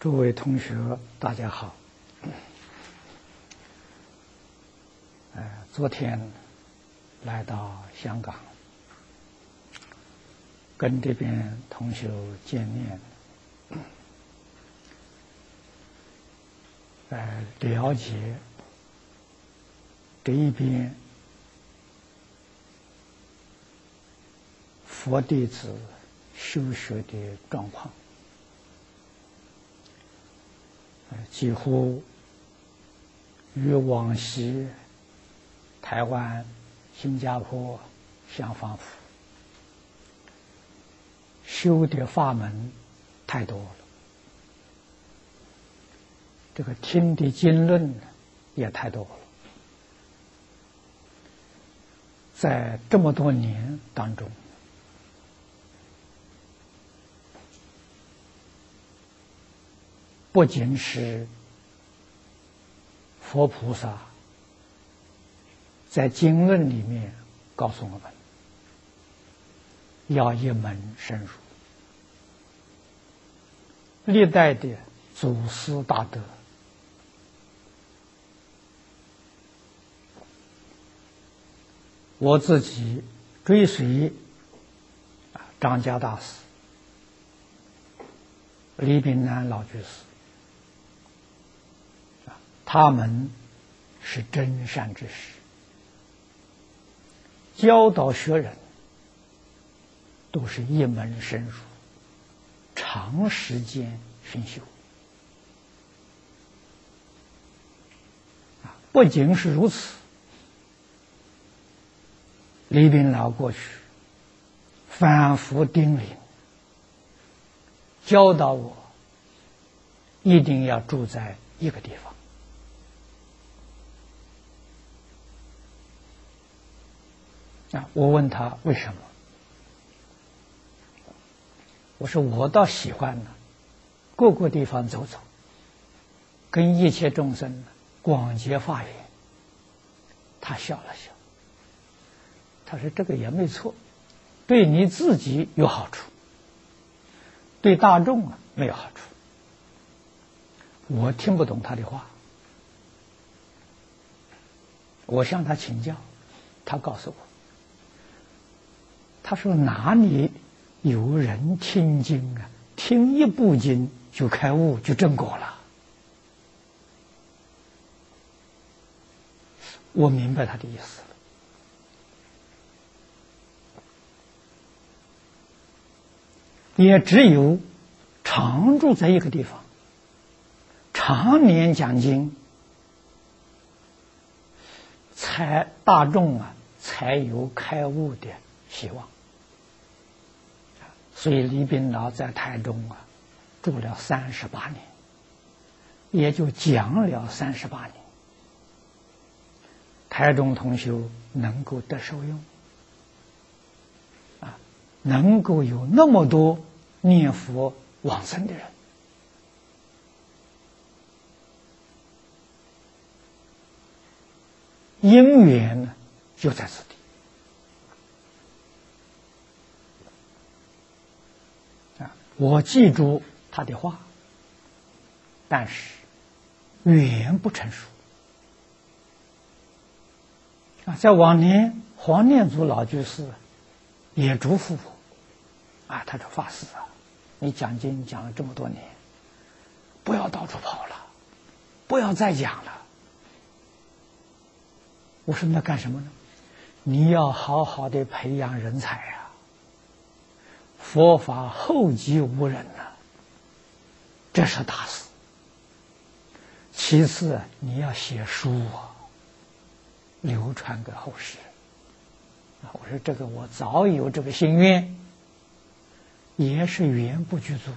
诸位同学，大家好。呃，昨天来到香港，跟这边同学见面，呃，了解这一边佛弟子修学的状况。几乎与往昔台湾、新加坡相仿佛，修的法门太多了，这个听的经论也太多了，在这么多年当中。不仅是佛菩萨在经论里面告诉我们，要一门深入，历代的祖师大德，我自己追随啊张家大师、李炳南老居士。他们是真善之士，教导学人都是一门深入，长时间熏修。不仅是如此，李炳老过去反复叮咛，教导我一定要住在一个地方。啊！我问他为什么？我说我倒喜欢呢，各个地方走走，跟一切众生广结法缘。他笑了笑，他说：“这个也没错，对你自己有好处，对大众啊没有好处。”我听不懂他的话，我向他请教，他告诉我。他说：“哪里有人听经啊？听一部经就开悟，就正果了。”我明白他的意思了。也只有常住在一个地方，常年讲经，才大众啊才有开悟的希望。所以李炳老在台中啊住了三十八年，也就讲了三十八年。台中同修能够得受用，啊，能够有那么多念佛往生的人，因缘呢就在此我记住他的话，但是语言不成熟啊！在往年，黄念祖老居士也嘱咐我啊，他说：“法师啊，你讲经讲了这么多年，不要到处跑了，不要再讲了。”我说：“那干什么呢？你要好好的培养人才呀。”佛法后继无人呐，这是大事。其次，你要写书啊，流传给后世。啊，我说这个我早有这个心愿，也是缘不具足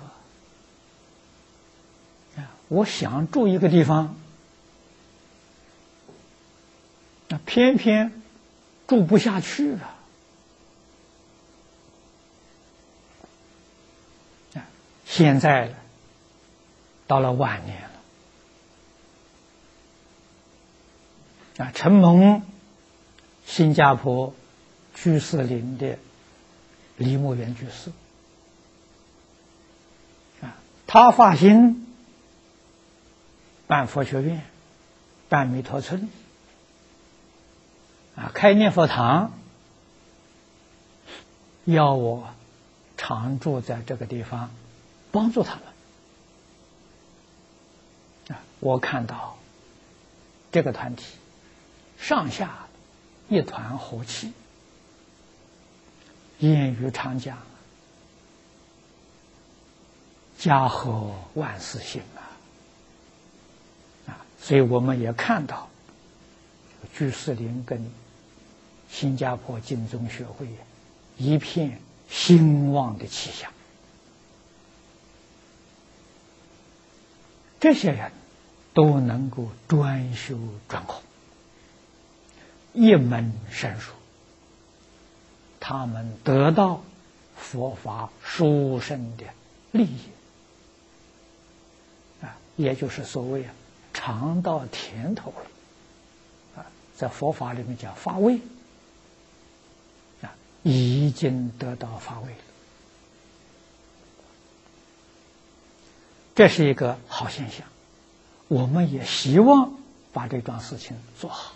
啊。我想住一个地方，那偏偏住不下去了。现在到了晚年了。啊！承蒙新加坡居士林的李木元居士。啊，他发心办佛学院，办弥陀村，啊，开念佛堂，要我常住在这个地方，帮助他们。啊，我看到这个团体上下一团和气，言语常讲。家和万事兴啊！啊，所以我们也看到，居士林跟新加坡金宗学会一片兴旺的气象。这些人都能够专修专攻，一门深入，他们得到佛法殊胜的利益啊。也就是所谓啊，尝到甜头了，啊，在佛法里面叫发味，啊，已经得到发味了，这是一个好现象。我们也希望把这桩事情做好，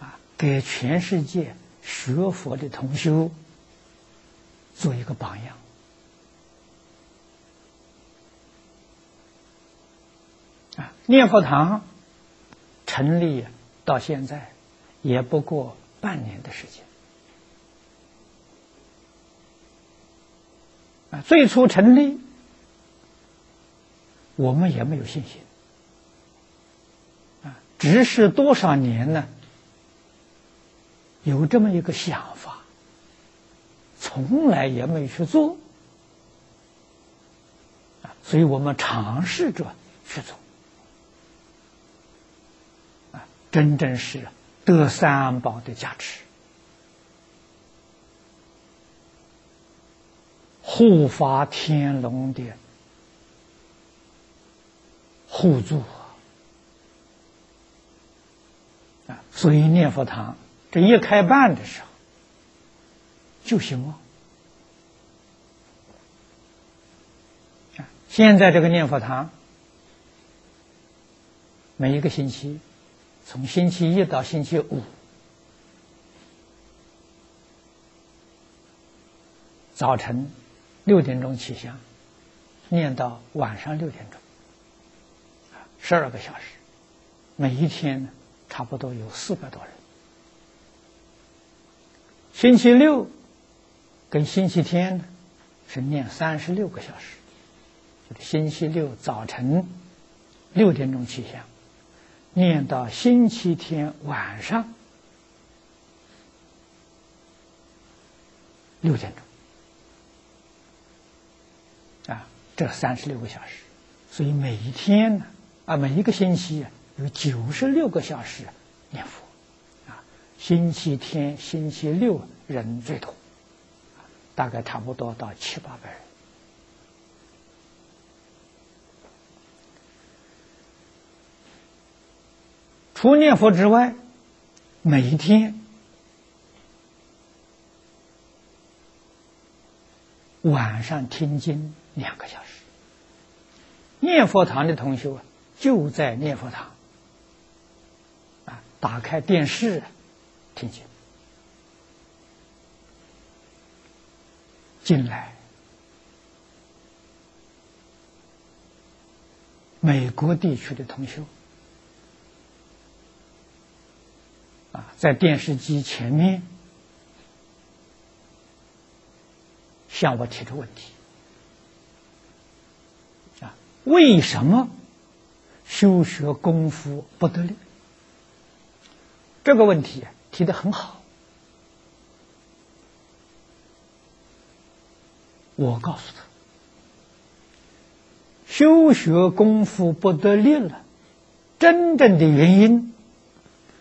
啊，给全世界学佛的同修做一个榜样。啊，念佛堂成立到现在也不过半年的时间。啊，最初成立我们也没有信心。啊，只是多少年呢？有这么一个想法，从来也没去做。啊，所以我们尝试着去做。真正是得三宝的加持，护法天龙的互助啊！所以念佛堂这一开办的时候就兴旺啊！现在这个念佛堂每一个星期。从星期一到星期五，早晨六点钟起香，念到晚上六点钟，十二个小时，每一天呢，差不多有四百多人。星期六跟星期天呢，是念三十六个小时，就是星期六早晨六点钟起香。念到星期天晚上六点钟，啊，这三十六个小时，所以每一天呢，啊，每一个星期有九十六个小时念佛，啊，星期天、星期六人最多，大概差不多到七八百人。除念佛之外，每一天晚上听经两个小时。念佛堂的同学啊，就在念佛堂啊，打开电视听经。进来，美国地区的同学。啊，在电视机前面向我提出问题啊，为什么修学功夫不得力？这个问题提的很好，我告诉他，修学功夫不得力了，真正的原因。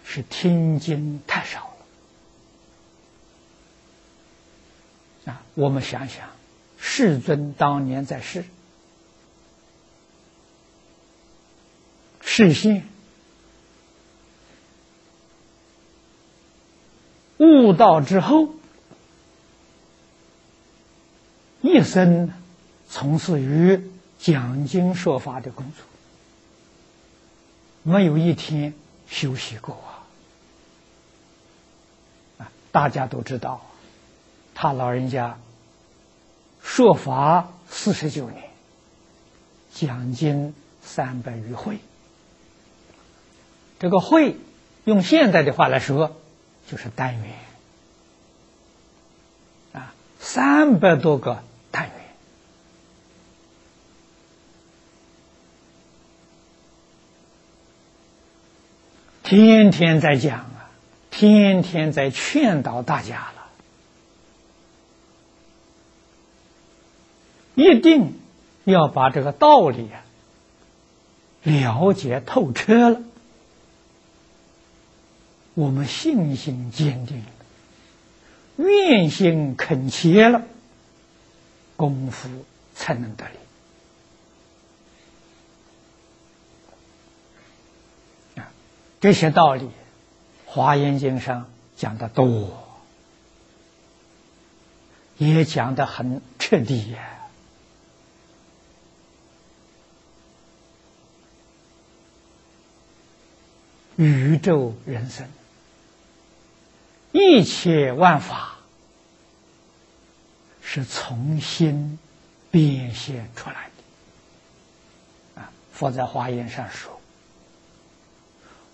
是听经太少了啊！我们想想，世尊当年在世，视线悟道之后，一生从事于讲经说法的工作。没有一天休息过啊！啊，大家都知道，他老人家说法四十九年，讲经三百余会。这个会，用现在的话来说，就是单元。啊，三百多个单元。天天在讲啊，天天在劝导大家了，一定要把这个道理啊了解透彻了，我们信心坚定了，愿心恳切了，功夫才能得力。这些道理，《华严经》上讲的多，也讲的很彻底呀。宇宙人生，一切万法是从心变现出来的。啊，佛在《华严》上说。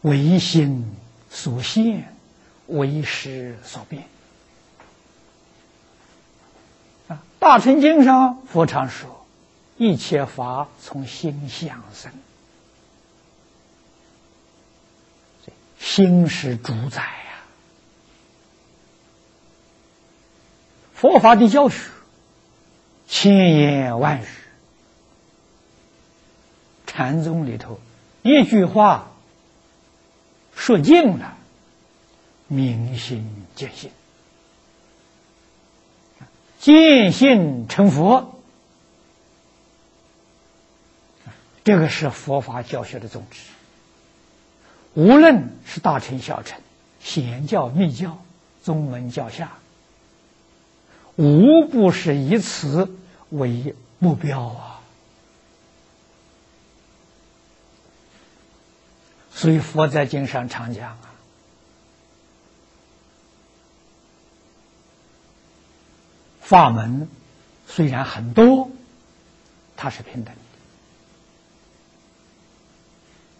唯心所现，唯识所变。啊，《大乘经》上佛常说：“一切法从心想生，心是主宰呀。”佛法的教学，千言万语，禅宗里头一句话。说尽了，明心见性，见性成佛，这个是佛法教学的宗旨。无论是大乘小乘、显教密教、宗门教下，无不是以此为目标啊。所以佛在经上常讲啊，法门虽然很多，它是平等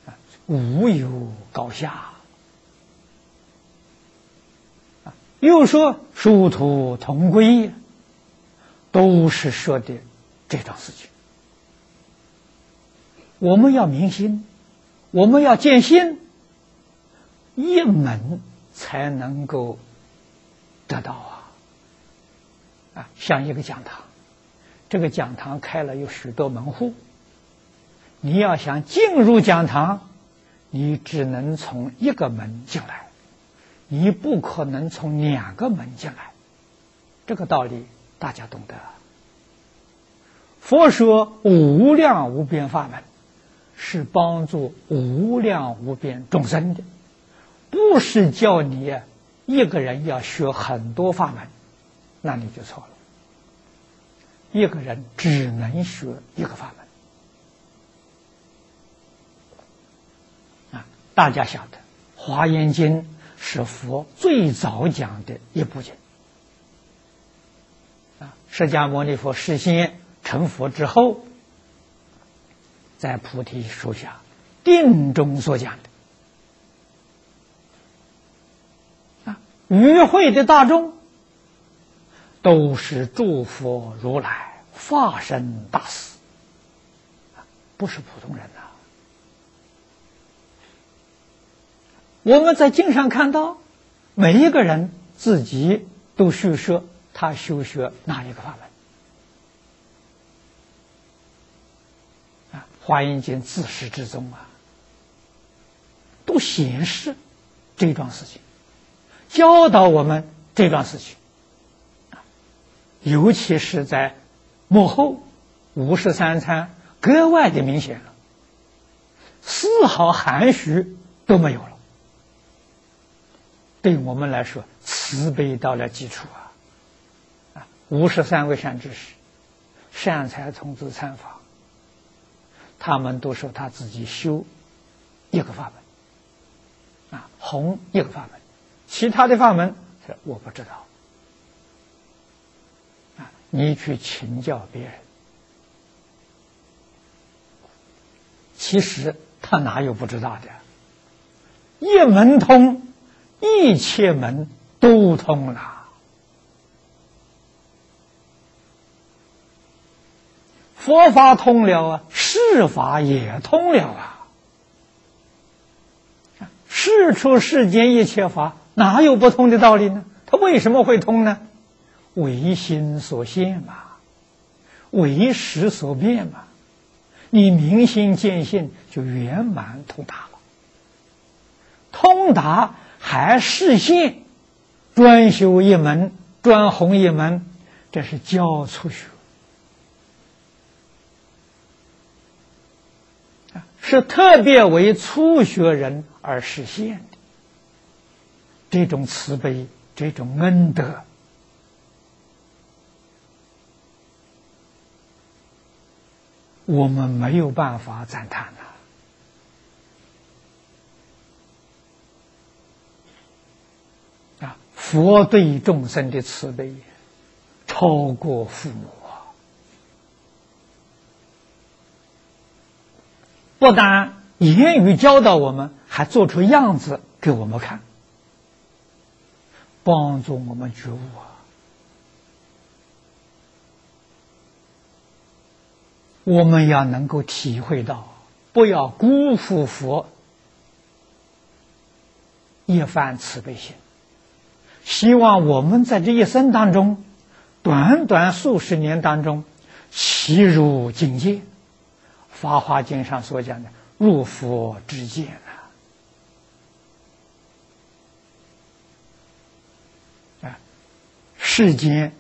的，无有高下。又说殊途同归，都是说的这种事情。我们要明心。我们要见心，一门才能够得到啊！啊，像一个讲堂，这个讲堂开了有许多门户，你要想进入讲堂，你只能从一个门进来，你不可能从两个门进来。这个道理大家懂得。佛说无量无边法门。是帮助无量无边众生的，不是叫你一个人要学很多法门，那你就错了。一个人只能学一个法门啊！大家晓得，《华严经》是佛最早讲的一部经啊。释迦牟尼佛实现成佛之后。在菩提树下定中所讲的啊，与会的大众都是诸佛如来化身大士不是普通人呐。我们在经上看到，每一个人自己都叙说他修学哪一个法门。啊华严经自始至终啊，都显示这桩事情，教导我们这桩事情尤其是在幕后五十三参格外的明显了，丝毫含蓄都没有了。对我们来说，慈悲到了基础啊！啊，五十三位善知识，善财童子参法。他们都说他自己修一个法门，啊，弘一个法门，其他的法门是我不知道，啊，你去请教别人，其实他哪有不知道的？一门通，一切门都通了。佛法通了啊，世法也通了啊。世出世间一切法，哪有不通的道理呢？它为什么会通呢？唯心所现嘛，唯识所变嘛。你明心见性，就圆满通达了。通达还视现，专修一门，专弘一门，这是教初学。是特别为初学人而实现的这种慈悲，这种恩德，我们没有办法赞叹呐！啊，佛对众生的慈悲，超过父母啊。不但言语教导我们，还做出样子给我们看，帮助我们觉悟啊！我们要能够体会到，不要辜负佛一番慈悲心。希望我们在这一生当中，短短数十年当中，齐入境界。《法华经》上所讲的“入佛之见”啊，啊，世间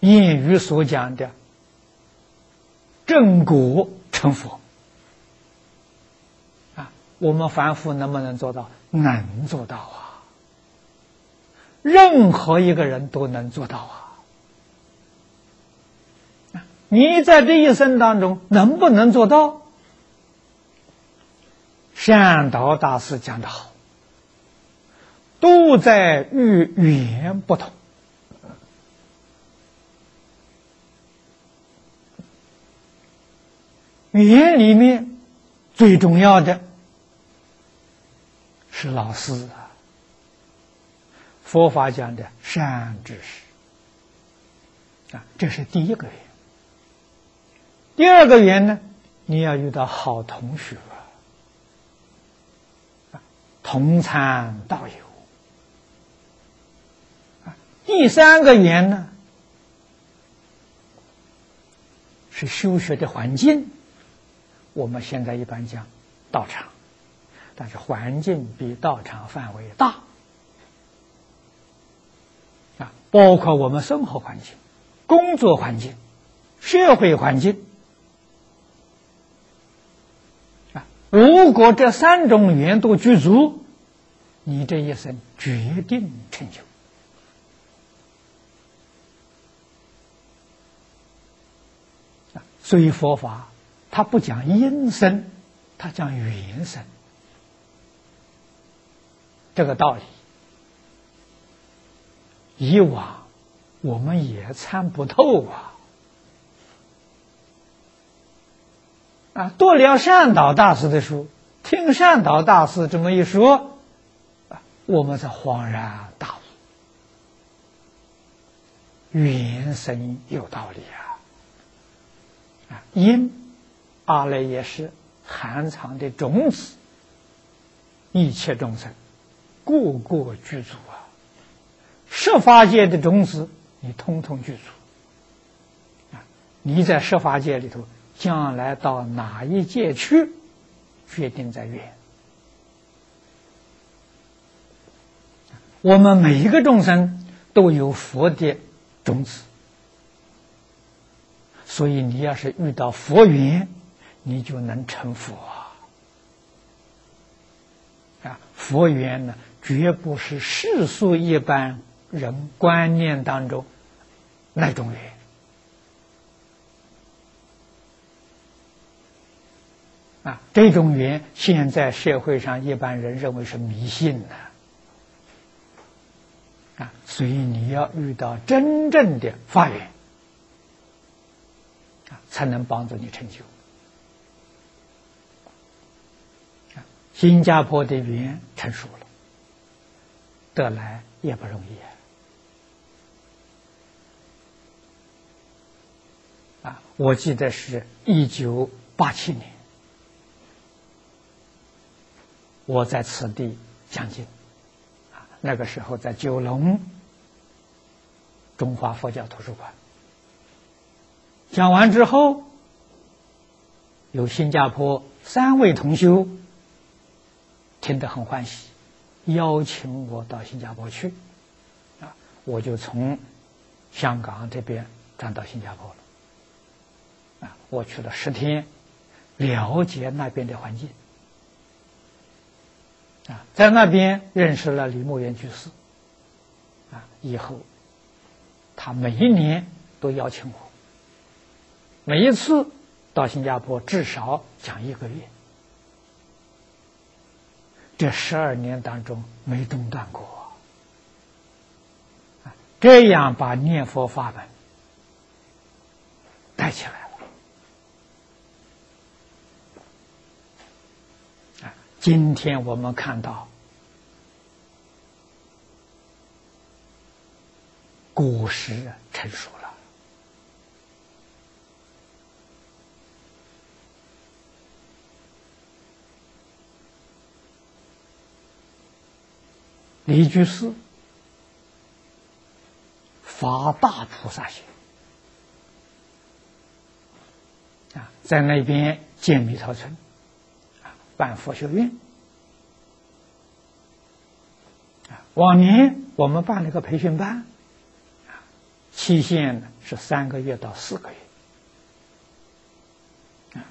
谚语所讲的“正果成佛”，我们凡夫能不能做到？能做到啊！任何一个人都能做到啊！你在这一生当中能不能做到？善导大师讲的好，都在与语言不同。语言里面最重要的是老师啊，佛法讲的善知识啊，这是第一个缘。第二个缘呢，你要遇到好同学啊，同参道友。第三个缘呢，是修学的环境。我们现在一般讲道场，但是环境比道场范围大啊，包括我们生活环境、工作环境、社会环境啊。如果这三种缘都具足，你这一生决定成就。所以佛法它不讲因生，它讲缘生。这个道理，以往我们也参不透啊。啊，读了善导大师的书，听善导大师这么一说，啊，我们才恍然大悟，原生有道理啊！啊，因阿赖耶识含藏的种子，一切众生个个具足啊，十法界的种子你通通具足啊！你在十法界里头。将来到哪一界去，决定在缘。我们每一个众生都有佛的种子，所以你要是遇到佛缘，你就能成佛啊！啊，佛缘呢，绝不是世俗一般人观念当中那种缘。啊，这种缘现在社会上一般人认为是迷信的。啊，所以你要遇到真正的法缘，啊，才能帮助你成就。新加坡的缘成熟了，得来也不容易啊。我记得是一九八七年，我在此地讲经。那个时候在九龙中华佛教图书馆讲完之后，有新加坡三位同修听得很欢喜，邀请我到新加坡去，啊，我就从香港这边转到新加坡了，啊，我去了十天，了解那边的环境。啊，在那边认识了李牧原居士，啊，以后他每一年都邀请我，每一次到新加坡至少讲一个月，这十二年当中没中断过，这样把念佛法门带起来了。今天我们看到果实成熟了。一句是发大菩萨心啊，在那边建密桃村。办佛学院啊，往年我们办了个培训班，啊，期限是三个月到四个月，啊，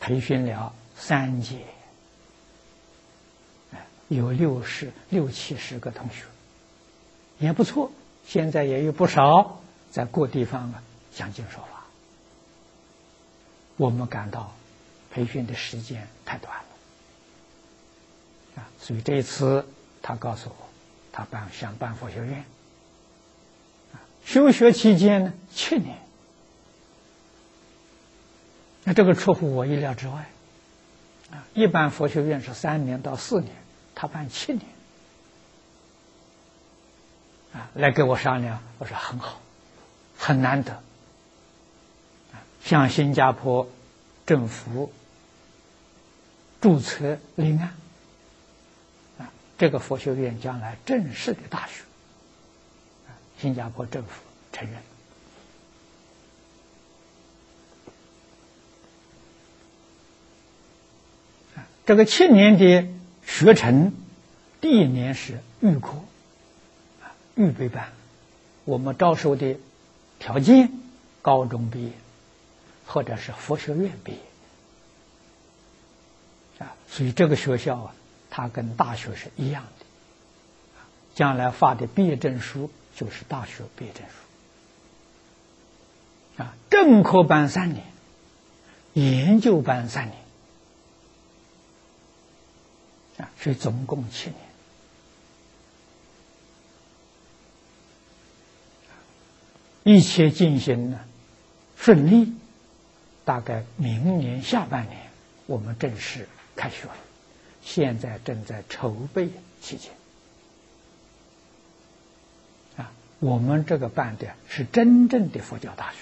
培训了三届，有六十六七十个同学，也不错。现在也有不少在各地方啊讲经说法，我们感到。培训的时间太短了，啊，所以这一次他告诉我，他办想办佛学院，啊，修学期间呢七年，那这个出乎我意料之外，啊，一般佛学院是三年到四年，他办七年，啊，来跟我商量，我说很好，很难得，啊，像新加坡政府。注册立案。啊，这个佛学院将来正式的大学，新加坡政府承认，这个七年的学成，第一年是预科啊，预备班，我们招收的条件，高中毕业或者是佛学院毕业。啊，所以这个学校啊，它跟大学是一样的，将来发的毕业证书就是大学毕业证书，啊，正科班三年，研究班三年，啊，所以总共七年，一切进行呢顺利，大概明年下半年我们正式。开学了，现在正在筹备期间。啊，我们这个办的是真正的佛教大学，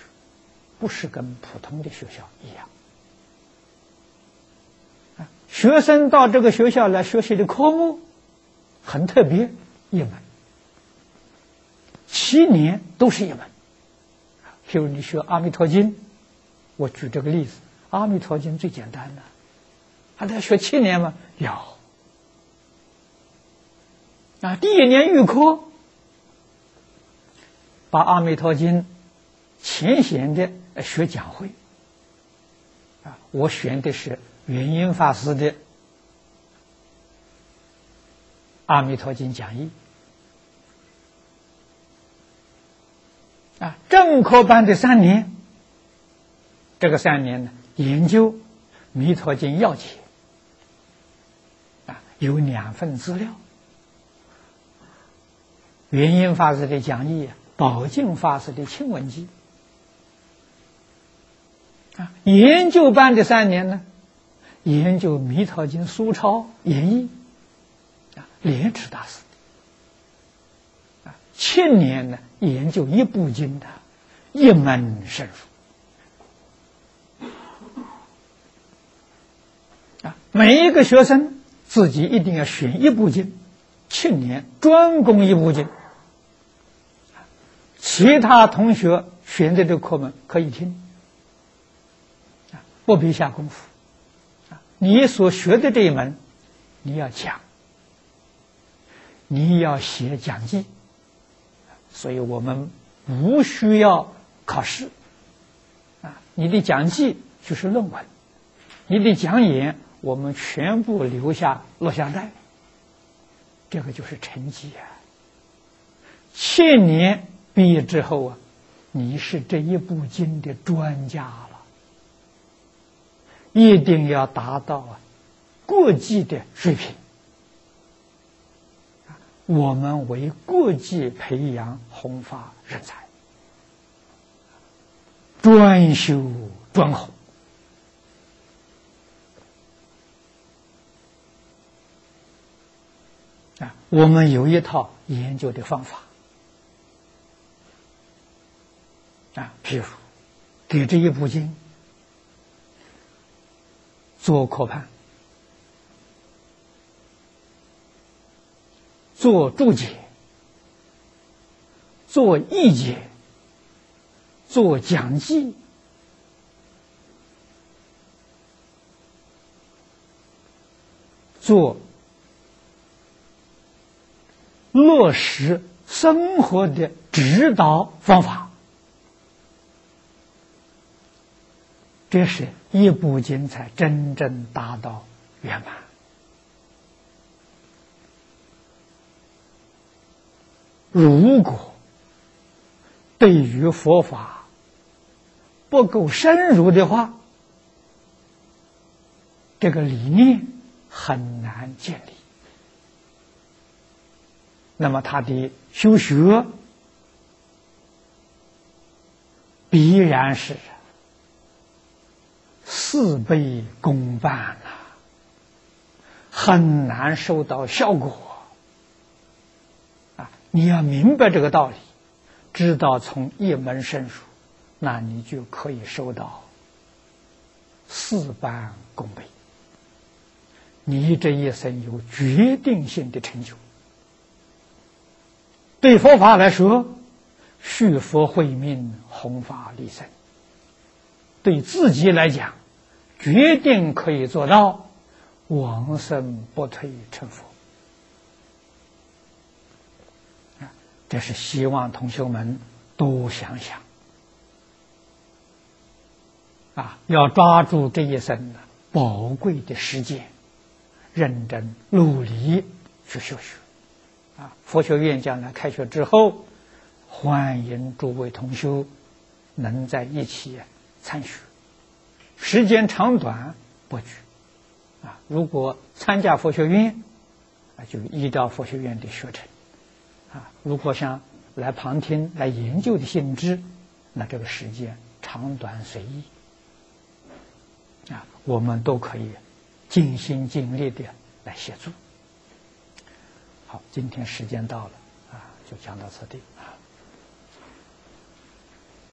不是跟普通的学校一样。学生到这个学校来学习的科目很特别，一门，七年都是一门。譬如你学《阿弥陀经》，我举这个例子，《阿弥陀经》最简单的。还得学七年吗？要啊！第一年预科，把《阿弥陀经》浅显的学讲会啊，我选的是元音法师的《阿弥陀经》讲义啊。正科班的三年，这个三年呢，研究。弥陀经要解》啊，有两份资料。元音法师的讲义，宝镜法师的亲文集。啊，研究班的三年呢，研究《弥陀经》苏超演义，啊，莲池大师，啊，去年呢研究一部经的，一门深入，啊，每一个学生自己一定要选一部经，去年专攻一部经。其他同学选择的课本可以听，啊，不必下功夫，你所学的这一门，你要讲，你要写讲记，所以我们不需要考试，啊，你的讲记就是论文，你的讲演我们全部留下录像带，这个就是成绩啊，千年。毕业之后啊，你是这一部经的专家，一定要达到啊国际的水平。我们为国际培养弘法人才，专修专弘啊！我们有一套研究的方法。啊，譬如给这一部经做课判、做注解、做译解、做讲记、做落实生活的指导方法。这是一部经才真正达到圆满。如果对于佛法不够深入的话，这个理念很难建立。那么他的修学必然是。事倍功半了，很难收到效果啊！你要明白这个道理，知道从一门深入，那你就可以收到事半功倍。你这一生有决定性的成就。对佛法来说，续佛慧命，弘法利生；对自己来讲，决定可以做到往生不退成佛！这是希望同学们多想想啊！要抓住这一生的宝贵的时间，认真努力去修学啊！佛学院将来开学之后，欢迎诸位同学能在一起参学。时间长短不拘，啊，如果参加佛学院，啊，就依照佛学院的学程，啊，如果想来旁听、来研究的性质，那这个时间长短随意，啊，我们都可以尽心尽力的来协助。好，今天时间到了，啊，就讲到此地。